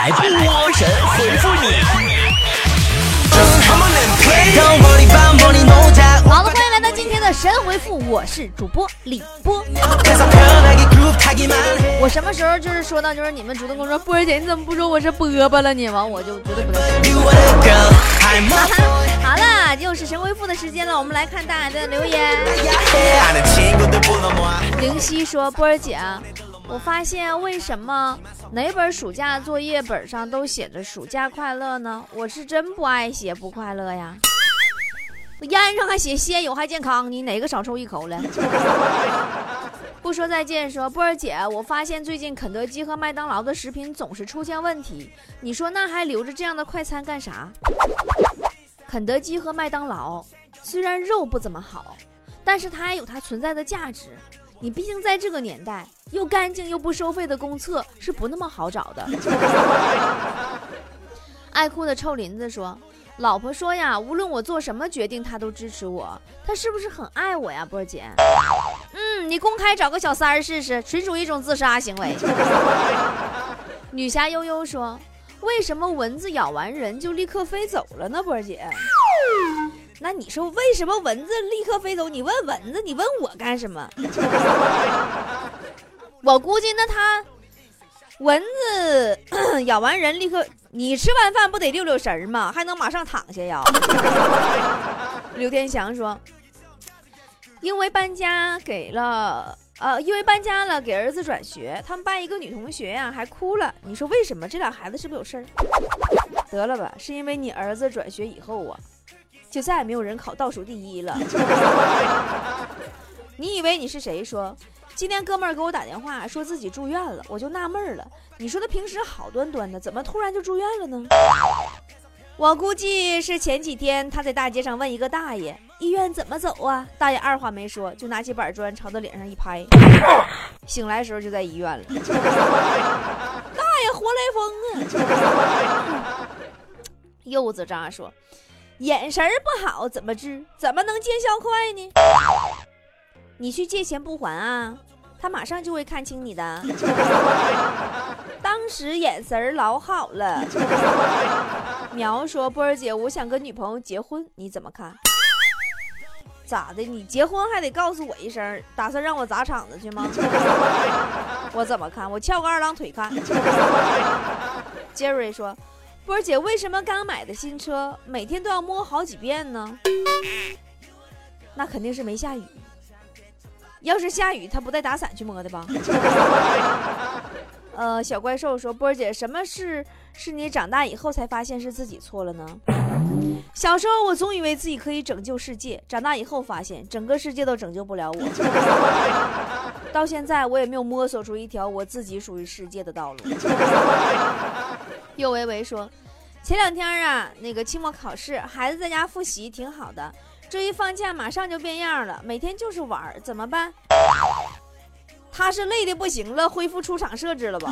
来，波神回复你。好了，欢迎来到今天的神回复，我是主播李波。我什么时候就是说到就是你们主动跟我说波儿姐你怎么不说我是波波了呢？完我就绝对不能。好了，又是神回复的时间了，我们来看大家的留言。灵犀说波儿姐。我发现为什么哪本暑假作业本上都写着“暑假快乐”呢？我是真不爱写不快乐呀。我烟上还写“吸烟有害健康”，你哪个少抽一口了？不说再见，说波儿姐，我发现最近肯德基和麦当劳的食品总是出现问题，你说那还留着这样的快餐干啥？肯德基和麦当劳虽然肉不怎么好，但是它也有它存在的价值。你毕竟在这个年代，又干净又不收费的公厕是不那么好找的。爱哭的臭林子说：“老婆说呀，无论我做什么决定，她都支持我。她是不是很爱我呀，波姐？嗯，你公开找个小三儿试试，纯属一种自杀行为。”女侠悠悠说：“为什么蚊子咬完人就立刻飞走了呢，波姐？”那你说为什么蚊子立刻飞走？你问蚊子，你问我干什么？我估计那它蚊子 咬完人立刻，你吃完饭不得溜溜神儿吗？还能马上躺下呀？刘天祥说，因为搬家给了呃，因为搬家了给儿子转学，他们班一个女同学呀还哭了。你说为什么？这俩孩子是不是有事儿？得了吧，是因为你儿子转学以后啊。就再也没有人考倒数第一了。你以为你是谁？说今天哥们儿给我打电话，说自己住院了，我就纳闷了。你说他平时好端端的，怎么突然就住院了呢？我估计是前几天他在大街上问一个大爷医院怎么走啊？大爷二话没说，就拿起板砖朝他脸上一拍，醒来时候就在医院了。大爷活雷锋啊！柚子渣说。眼神不好怎么治？怎么能见效快呢？你去借钱不还啊？他马上就会看清你的。当时眼神老好了。苗说：“波儿姐，我想跟女朋友结婚，你怎么看？咋的？你结婚还得告诉我一声，打算让我砸场子去吗？我怎么看？我翘个二郎腿看。”杰瑞说。波儿姐，为什么刚买的新车每天都要摸好几遍呢？那肯定是没下雨。要是下雨，他不带打伞去摸的吧？呃，小怪兽说：“波儿姐，什么事是你长大以后才发现是自己错了呢？”小时候我总以为自己可以拯救世界，长大以后发现整个世界都拯救不了我。到现在我也没有摸索出一条我自己属于世界的道路。右维维说：“前两天啊，那个期末考试，孩子在家复习挺好的，这一放假马上就变样了，每天就是玩，怎么办？他是累的不行了，恢复出厂设置了吧？”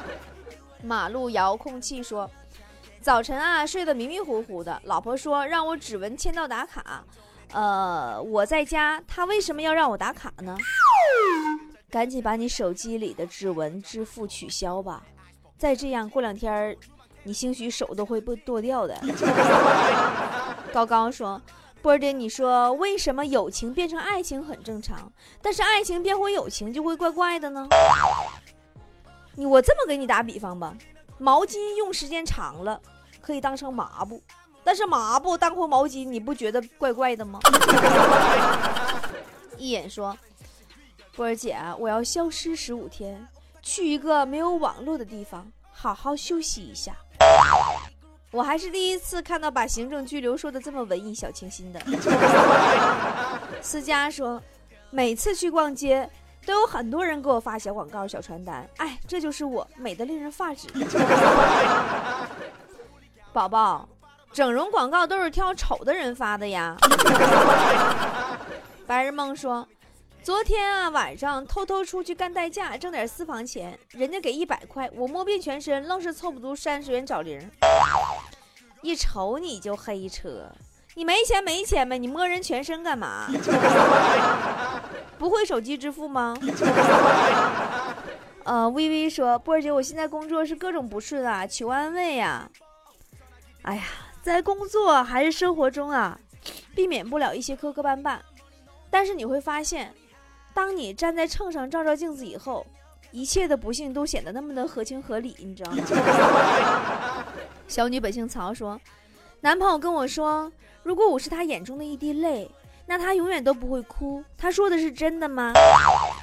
马路遥控器说：“早晨啊，睡得迷迷糊糊的，老婆说让我指纹签到打卡，呃，我在家，他为什么要让我打卡呢？赶紧把你手机里的指纹支付取消吧。”再这样，过两天儿，你兴许手都会被剁掉的。高高说：“波儿姐，你说为什么友情变成爱情很正常，但是爱情变回友情就会怪怪的呢？”你我这么给你打比方吧，毛巾用时间长了可以当成抹布，但是抹布当回毛巾，你不觉得怪怪的吗？一眼说：“波儿姐，我要消失十五天。”去一个没有网络的地方，好好休息一下。我还是第一次看到把行政拘留说的这么文艺小清新的。思佳说，每次去逛街都有很多人给我发小广告、小传单，哎，这就是我，美得令人发指。宝宝，整容广告都是挑丑的人发的呀。白日梦说。昨天啊，晚上偷偷出去干代驾，挣点私房钱，人家给一百块，我摸遍全身，愣是凑不足三十元找零。一瞅你就黑车，你没钱没钱呗，你摸人全身干嘛？不会手机支付吗？呃，微微说，波儿姐，我现在工作是各种不顺啊，求安慰啊。哎呀，在工作还是生活中啊，避免不了一些磕磕绊绊。但是你会发现，当你站在秤上照照镜子以后，一切的不幸都显得那么的合情合理，你知道吗？小女本姓曹说，男朋友跟我说，如果我是他眼中的一滴泪，那他永远都不会哭。他说的是真的吗？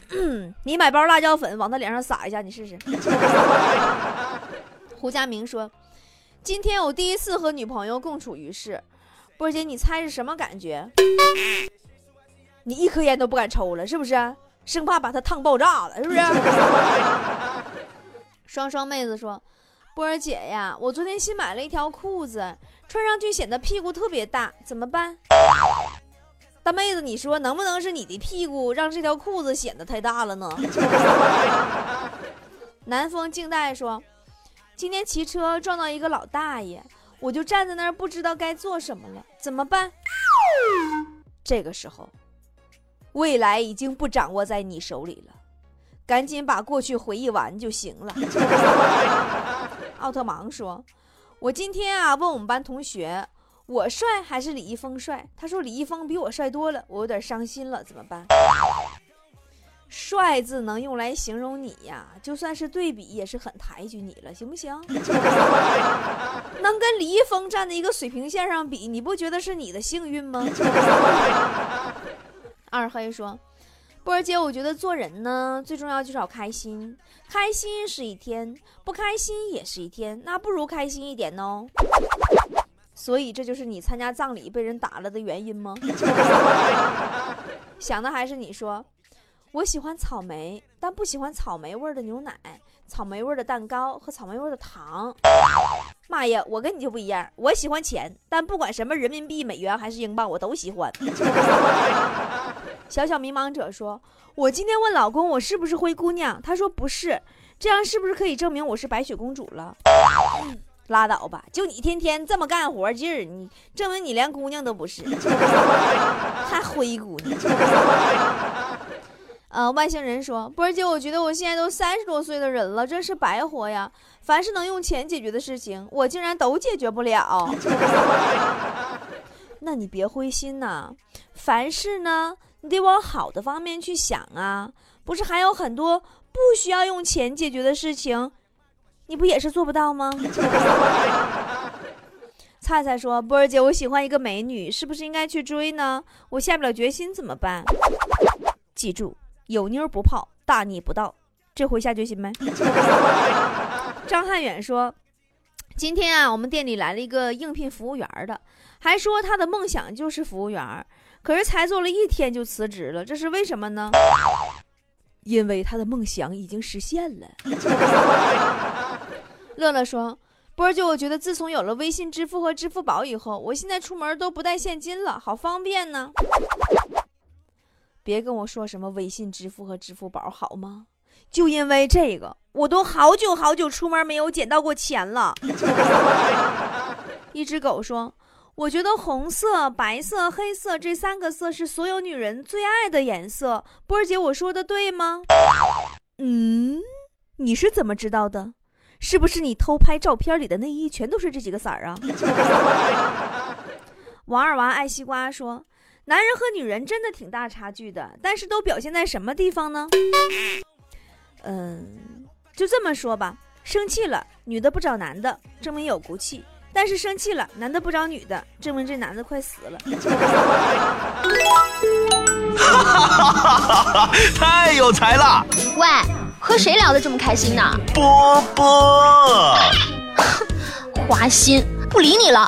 你买包辣椒粉往他脸上撒一下，你试试。胡佳明说，今天我第一次和女朋友共处于世，波姐，你猜是什么感觉？你一颗烟都不敢抽了，是不是？生怕把它烫爆炸了，是不是？双双妹子说：“波儿姐呀，我昨天新买了一条裤子，穿上去显得屁股特别大，怎么办？”大妹子，你说能不能是你的屁股让这条裤子显得太大了呢？南风静待说：“今天骑车撞到一个老大爷，我就站在那儿不知道该做什么了，怎么办？”这个时候。未来已经不掌握在你手里了，赶紧把过去回忆完就行了。奥特芒说：“我今天啊问我们班同学，我帅还是李易峰帅？他说李易峰比我帅多了，我有点伤心了，怎么办？”帅字能用来形容你呀，就算是对比也是很抬举你了，行不行？能跟李易峰站在一个水平线上比，你不觉得是你的幸运吗？二黑说：“波儿姐，我觉得做人呢，最重要就是要开心，开心是一天，不开心也是一天，那不如开心一点哦。所以这就是你参加葬礼被人打了的原因吗？想的还是你说，我喜欢草莓，但不喜欢草莓味的牛奶、草莓味的蛋糕和草莓味的糖。妈呀，我跟你就不一样，我喜欢钱，但不管什么人民币、美元还是英镑，我都喜欢。”小小迷茫者说：“我今天问老公，我是不是灰姑娘？他说不是，这样是不是可以证明我是白雪公主了？拉倒吧，就你天天这么干活劲儿，你证明你连姑娘都不是，还灰姑娘。”呃，外星人说：“波儿姐，我觉得我现在都三十多岁的人了，真是白活呀！凡是能用钱解决的事情，我竟然都解决不了。那你别灰心呐，凡事呢。”你得往好的方面去想啊，不是还有很多不需要用钱解决的事情，你不也是做不到吗？菜菜说：“波儿姐，我喜欢一个美女，是不是应该去追呢？我下不了决心怎么办？”记住，有妞不泡，大逆不道。这回下决心没？张汉远说：“今天啊，我们店里来了一个应聘服务员的，还说他的梦想就是服务员。”可是才做了一天就辞职了，这是为什么呢？因为他的梦想已经实现了。乐乐说：“波儿姐，我觉得自从有了微信支付和支付宝以后，我现在出门都不带现金了，好方便呢。”别跟我说什么微信支付和支付宝好吗？就因为这个，我都好久好久出门没有捡到过钱了。一只狗说。我觉得红色、白色、黑色这三个色是所有女人最爱的颜色。波儿姐，我说的对吗？嗯，你是怎么知道的？是不是你偷拍照片里的内衣全都是这几个色儿啊？王二娃爱西瓜说：“男人和女人真的挺大差距的，但是都表现在什么地方呢？”嗯，就这么说吧，生气了，女的不找男的，证明有骨气。但是生气了，男的不找女的，证明这男的快死了。哈哈哈哈哈！太有才了。喂，和谁聊得这么开心呢？波波。花心，不理你了。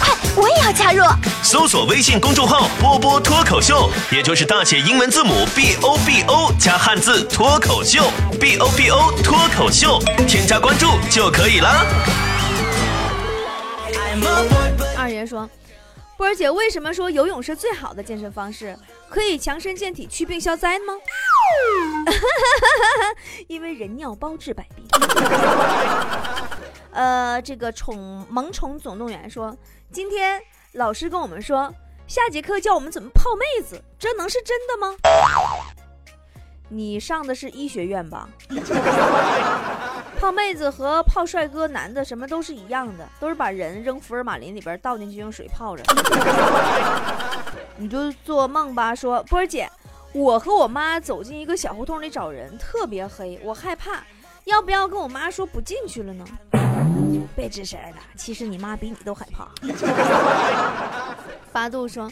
快，我也要加入。搜索微信公众号“波波脱口秀”，也就是大写英文字母 B O B O 加汉字脱口秀，B O B O 脱口秀，添加关注就可以了。二爷说。波儿姐，为什么说游泳是最好的健身方式？可以强身健体、祛病消灾吗？因为人尿包治百病。呃，这个宠萌宠总动员说，今天老师跟我们说，下节课教我们怎么泡妹子，这能是真的吗？你上的是医学院吧？泡妹子和泡帅哥男的什么都是一样的，都是把人扔福尔马林里边倒进去用水泡着。你就做梦吧，说波儿姐，我和我妈走进一个小胡同里找人，特别黑，我害怕，要不要跟我妈说不进去了呢？别吱声了，其实你妈比你都害怕。八度说。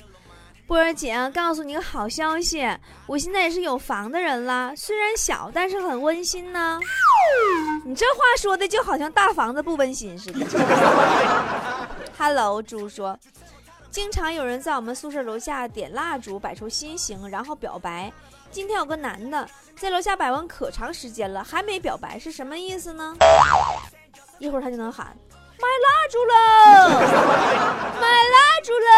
波儿姐，告诉你个好消息，我现在也是有房的人了，虽然小，但是很温馨呢。你这话说的就好像大房子不温馨似的。Hello，猪说，经常有人在我们宿舍楼下点蜡烛，摆出心形，然后表白。今天有个男的在楼下摆完可长时间了，还没表白，是什么意思呢？一会儿他就能喊。买蜡烛了，买蜡烛了。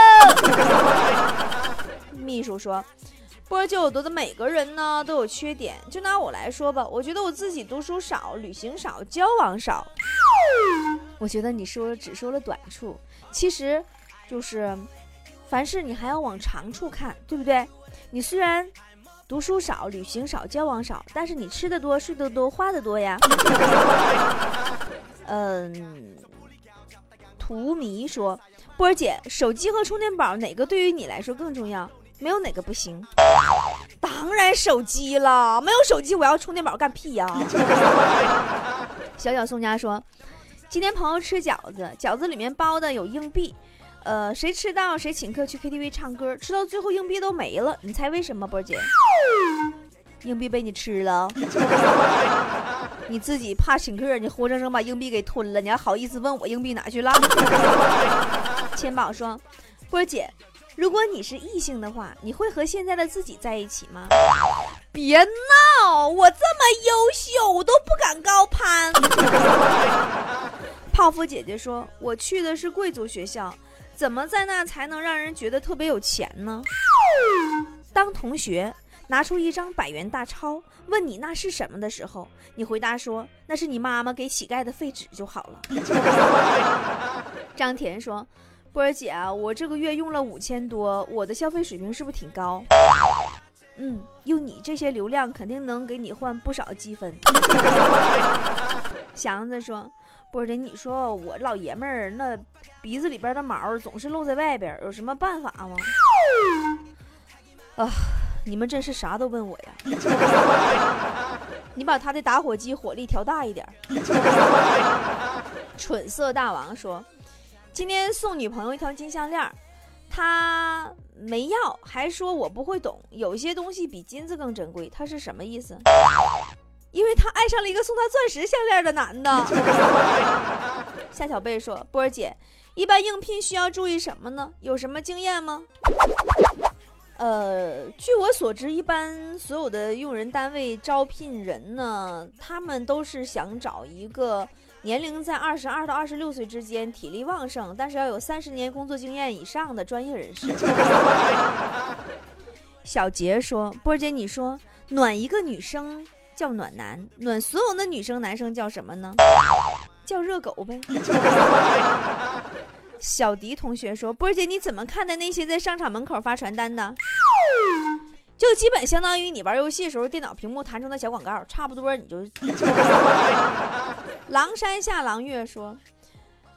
秘书说：“波就我觉得每个人呢都有缺点，就拿我来说吧，我觉得我自己读书少，旅行少，交往少。我觉得你说只说了短处，其实就是凡事你还要往长处看，对不对？你虽然读书少，旅行少，交往少，但是你吃的多，睡得多，花的多呀。嗯。”图迷说：“波儿姐，手机和充电宝哪个对于你来说更重要？没有哪个不行。当然手机了，没有手机我要充电宝干屁呀！” 小小宋家说：“今天朋友吃饺子，饺子里面包的有硬币，呃，谁吃到谁请客去 KTV 唱歌，吃到最后硬币都没了，你猜为什么？波儿姐，硬币被你吃了。”你自己怕请客，你活生生把硬币给吞了，你还好意思问我硬币哪去了？千宝说：“波姐，如果你是异性的话，你会和现在的自己在一起吗？”别闹，我这么优秀，我都不敢高攀。泡芙姐姐说：“我去的是贵族学校，怎么在那才能让人觉得特别有钱呢？”当同学。拿出一张百元大钞，问你那是什么的时候，你回答说那是你妈妈给乞丐的废纸就好了。张田说：“波儿姐啊，我这个月用了五千多，我的消费水平是不是挺高？”嗯，用你这些流量，肯定能给你换不少积分。祥子说：“波儿姐，你说我老爷们儿那鼻子里边的毛总是露在外边，有什么办法吗？”啊。你们真是啥都问我呀！你把他的打火机火力调大一点。蠢色大王说：“今天送女朋友一条金项链，他没要，还说我不会懂，有些东西比金子更珍贵。他是什么意思？因为他爱上了一个送他钻石项链的男的。”夏小贝说：“波儿姐，一般应聘需要注意什么呢？有什么经验吗？”呃，据我所知，一般所有的用人单位招聘人呢，他们都是想找一个年龄在二十二到二十六岁之间，体力旺盛，但是要有三十年工作经验以上的专业人士。小杰说：“波姐，你说暖一个女生叫暖男，暖所有的女生男生叫什么呢？叫热狗呗。”小迪同学说：“波儿姐，你怎么看待那些在商场门口发传单的？就基本相当于你玩游戏的时候电脑屏幕弹出的小广告，差不多你就。”狼山下狼月说：“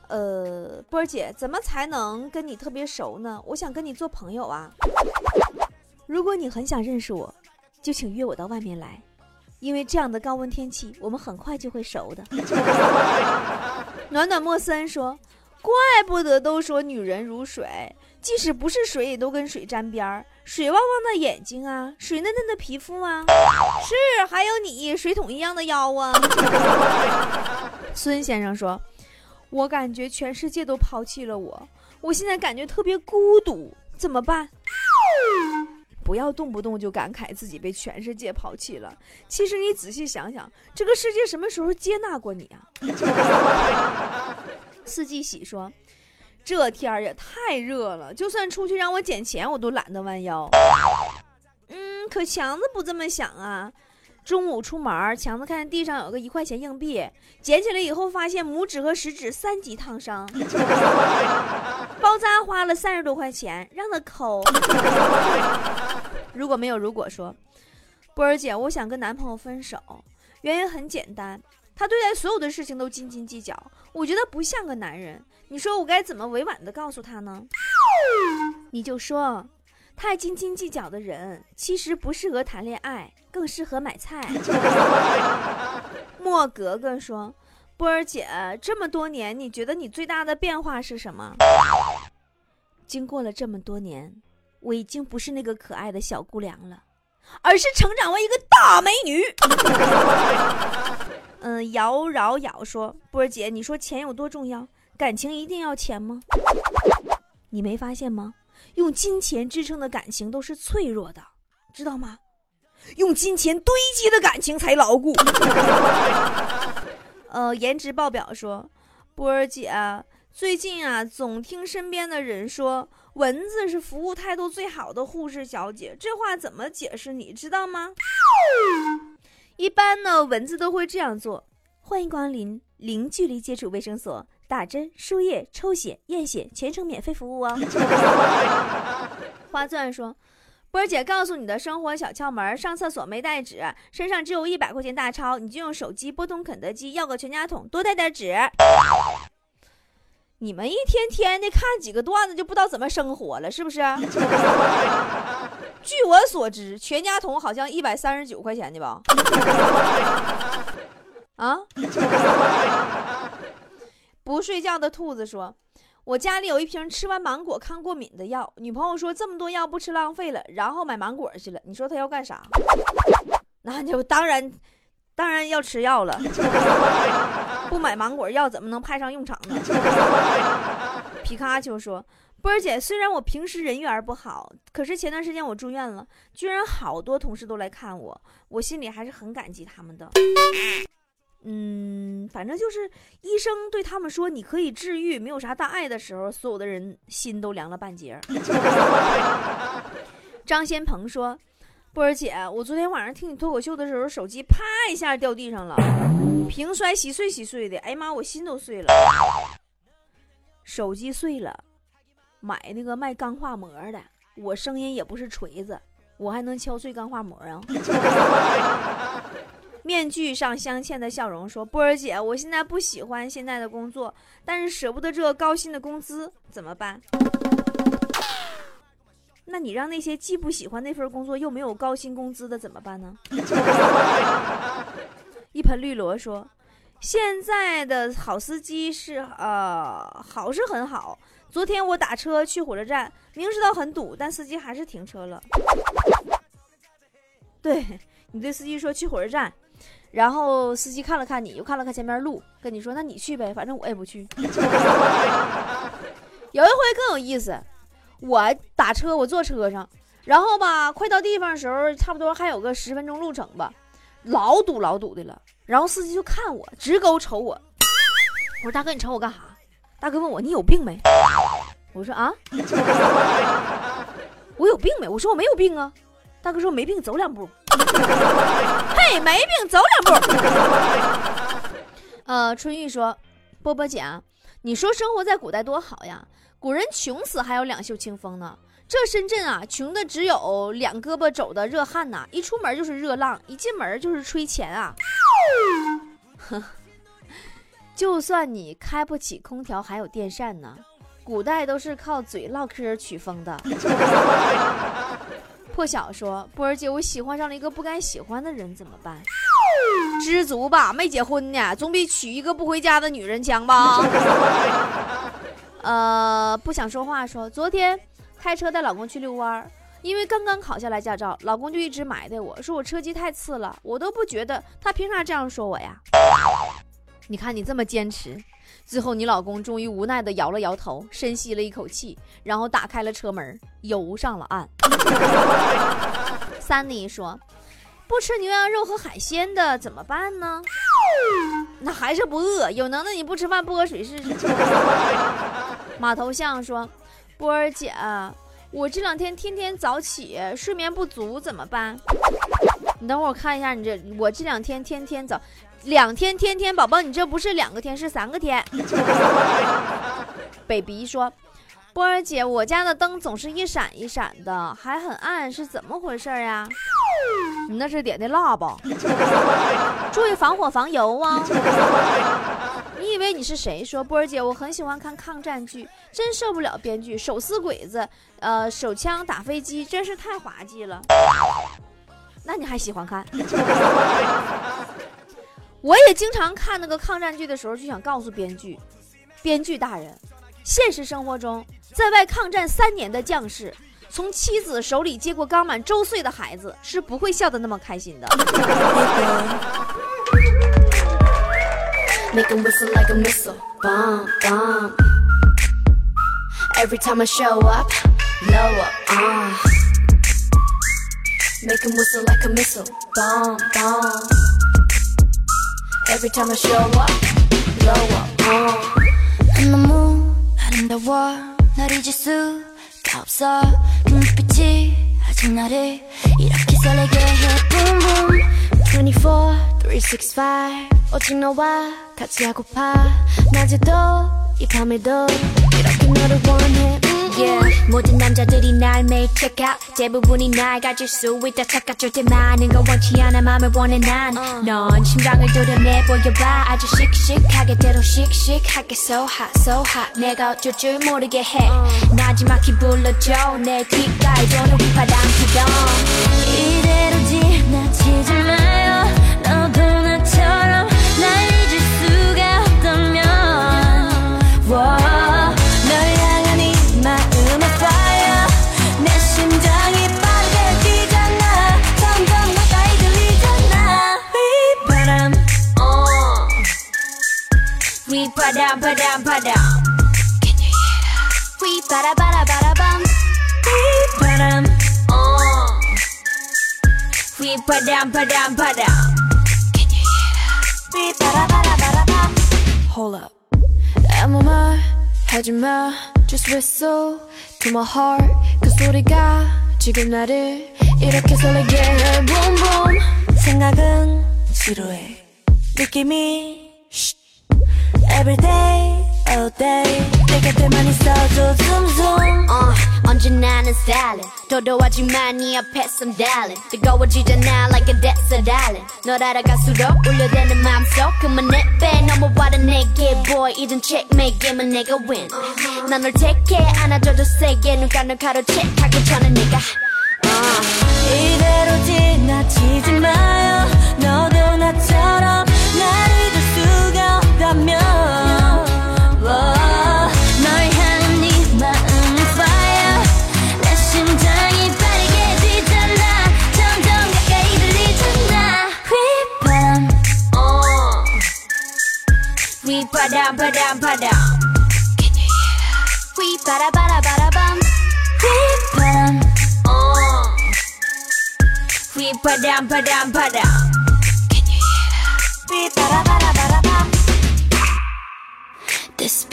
呃，波儿姐，怎么才能跟你特别熟呢？我想跟你做朋友啊。如果你很想认识我，就请约我到外面来，因为这样的高温天气，我们很快就会熟的。”暖暖莫森说。怪不得都说女人如水，即使不是水，也都跟水沾边儿。水汪汪的眼睛啊，水嫩嫩的皮肤啊，是还有你水桶一样的腰啊。孙先生说：“我感觉全世界都抛弃了我，我现在感觉特别孤独，怎么办？”不要动不动就感慨自己被全世界抛弃了。其实你仔细想想，这个世界什么时候接纳过你啊？四季喜说：“这天儿也太热了，就算出去让我捡钱，我都懒得弯腰。嗯，可强子不这么想啊。中午出门，强子看见地上有个一块钱硬币，捡起来以后发现拇指和食指三级烫伤。包扎花了三十多块钱让他抠。如果没有如果说，波儿姐，我想跟男朋友分手，原因很简单，他对待所有的事情都斤斤计较，我觉得不像个男人。你说我该怎么委婉的告诉他呢？你就说，太斤斤计较的人其实不适合谈恋爱，更适合买菜。莫格格说，波儿姐，这么多年，你觉得你最大的变化是什么？经过了这么多年，我已经不是那个可爱的小姑娘了，而是成长为一个大美女。嗯，姚饶瑶说，波儿姐，你说钱有多重要？感情一定要钱吗？你没发现吗？用金钱支撑的感情都是脆弱的，知道吗？用金钱堆积的感情才牢固。呃，颜值爆表说，波儿姐，最近啊，总听身边的人说蚊子是服务态度最好的护士小姐，这话怎么解释？你知道吗？一般呢，蚊子都会这样做：欢迎光临零距离接触卫生所。打针、输液、抽血、验血，全程免费服务哦。花钻说：“波儿姐，告诉你的生活小窍门：上厕所没带纸，身上只有一百块钱大钞，你就用手机拨通肯德基要个全家桶，多带点纸。”你们一天天的看几个段子就不知道怎么生活了，是不是？所知，全家桶好像一百三十九块钱的吧？啊？不睡觉的兔子说：“我家里有一瓶吃完芒果抗过敏的药。女朋友说这么多药不吃浪费了，然后买芒果去了。你说他要干啥？那就当然，当然要吃药了。不买芒果药怎么能派上用场呢？” 皮卡丘说：“波儿姐，虽然我平时人缘不好，可是前段时间我住院了，居然好多同事都来看我，我心里还是很感激他们的。”嗯，反正就是医生对他们说你可以治愈，没有啥大碍的时候，所有的人心都凉了半截。张先鹏说：“波儿姐，我昨天晚上听你脱口秀的时候，手机啪一下掉地上了，屏摔稀碎稀碎的，哎呀妈，我心都碎了。手机碎了，买那个卖钢化膜的，我声音也不是锤子，我还能敲碎钢化膜啊。”面具上镶嵌的笑容说：“波儿姐，我现在不喜欢现在的工作，但是舍不得这个高薪的工资，怎么办？那你让那些既不喜欢那份工作又没有高薪工资的怎么办呢？” 一盆绿萝说：“现在的好司机是呃好是很好，昨天我打车去火车站，明知道很堵，但司机还是停车了。对你对司机说去火车站。”然后司机看了看你，又看了看前面路，跟你说：“那你去呗，反正我也不去。”有一回更有意思，我打车，我坐车上，然后吧，快到地方的时候，差不多还有个十分钟路程吧，老堵老堵的了。然后司机就看我，直勾瞅我。我说：“大哥，你瞅我干啥？”大哥问我：“你有病没？”我说：“啊，我有病没？”我说：“我没有病啊。”大哥说：“没病，走两步。”嘿，没病，走两步。呃，春玉说：“波波姐，你说生活在古代多好呀！古人穷死还有两袖清风呢。这深圳啊，穷的只有两胳膊肘的热汗呐！一出门就是热浪，一进门就是吹钱啊！哼，就算你开不起空调，还有电扇呢。古代都是靠嘴唠嗑取风的。”破晓说：“波儿姐，我喜欢上了一个不该喜欢的人，怎么办？知足吧，没结婚呢，总比娶一个不回家的女人强吧。”呃，不想说话说，昨天开车带老公去遛弯儿，因为刚刚考下来驾照，老公就一直埋汰我说我车技太次了，我都不觉得，他凭啥这样说我呀？你看你这么坚持。最后，你老公终于无奈地摇了摇头，深吸了一口气，然后打开了车门，游上了岸。三妮说：“不吃牛羊肉和海鲜的怎么办呢？那还是不饿。有能耐你不吃饭不喝水试试。”马头像说：“波儿姐，我这两天天天早起，睡眠不足怎么办？”你等会儿我看一下，你这我这两天天天早，两天天天，宝宝你这不是两个天是三个天。baby 说。波儿姐，我家的灯总是一闪一闪的，还很暗，是怎么回事呀？你那是点的蜡吧？注意防火防油啊！你以为你是谁？说波儿姐，我很喜欢看抗战剧，真受不了编剧手撕鬼子，呃，手枪打飞机，真是太滑稽了。那你还喜欢看？我也经常看那个抗战剧的时候，就想告诉编剧，编剧大人，现实生活中。在外抗战三年的将士，从妻子手里接过刚满周岁的孩子，是不会笑得那么开心的。 널 잊을 수가 없어. 눈빛이 아직 나를 이렇게 설레게 해. Boom boom. 24, 365 오직 너와 같이 하고파. 낮에도 이 밤에도 이렇게 너를 원해 yeah. 모든 남자들이 날 매일 check out. 대부분이 날 가질 수 있다. 착각 절대 많은 건 원치 않아. 맘을 원해 난넌 심장을 도려내 보여봐. 아주 씩씩하게 대로 씩씩하게 so hot so hot. 내가 어쩔 줄 모르게 해. 나지막히 불러줘. 내 귓가에 도는 휘파람 피던. 이대로 지나치지 마요. 너도 나처럼 날 잊을 수가 없다면 바람 바람 바람 Can you hear that? 휘바라바라바라밤 휘바람 어 휘바람 바람 바람 Can you hear that? 휘바라바라바라밤 Hold up. 아무 말 하지마. Just whistle to my heart. 그 소리가 지금 나를 이렇게 설레게 해. Boom boom 생각은 지루해. 느낌이 Every day, all day 내 곁에만 있어줘 zoom zoom uh, 언제나는 stylin' 도도하지만 네 앞에 some darling 뜨거워지잖아 like a desert island 널 알아갈수록 울려대는 맘속 그만 내빼 넘어와라 내게 boy 이젠 checkmate 게임은 내가 win 난널 take care 안아줘도 세게 눈가를 가로채 하기 전에 내가 uh. 이대로 지나치지 마요 너도 나처럼 날 잊 down, down, down. Can you hear that? We bada bada bada bum We We Can you hear? We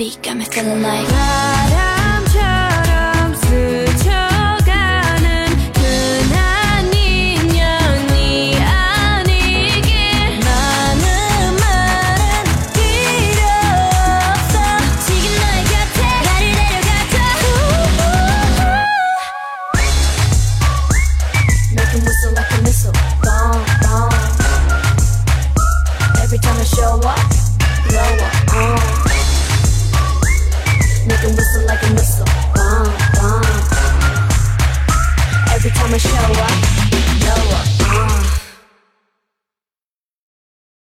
speak, I'm feeling like.